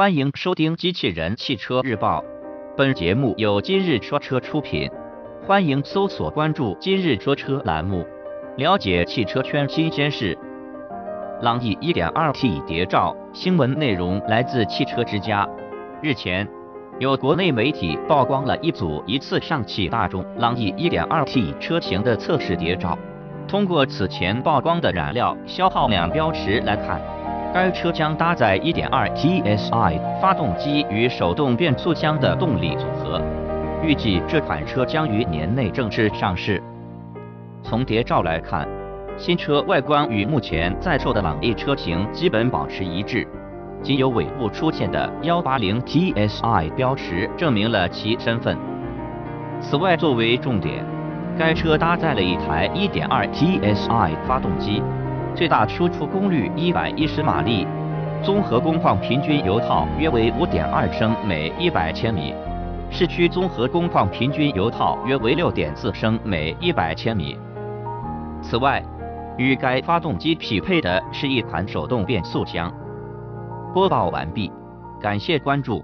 欢迎收听《机器人汽车日报》，本节目由今日说车出品。欢迎搜索关注“今日说车”栏目，了解汽车圈新鲜事。朗逸 1.2T 谍照新闻内容来自汽车之家。日前，有国内媒体曝光了一组疑似上汽大众朗逸 1.2T 车型的测试谍照。通过此前曝光的燃料消耗量标识来看，该车将搭载 1.2T SI 发动机与手动变速箱的动力组合。预计这款车将于年内正式上市。从谍照来看，新车外观与目前在售的朗逸车型基本保持一致，仅有尾部出现的 180T SI 标识证明了其身份。此外，作为重点。该车搭载了一台 1.2T SI 发动机，最大输出功率110马力，综合工况平均油耗约为5.2升每100千米，市区综合工况平均油耗约为6.4升每100千米。此外，与该发动机匹配的是一款手动变速箱。播报完毕，感谢关注。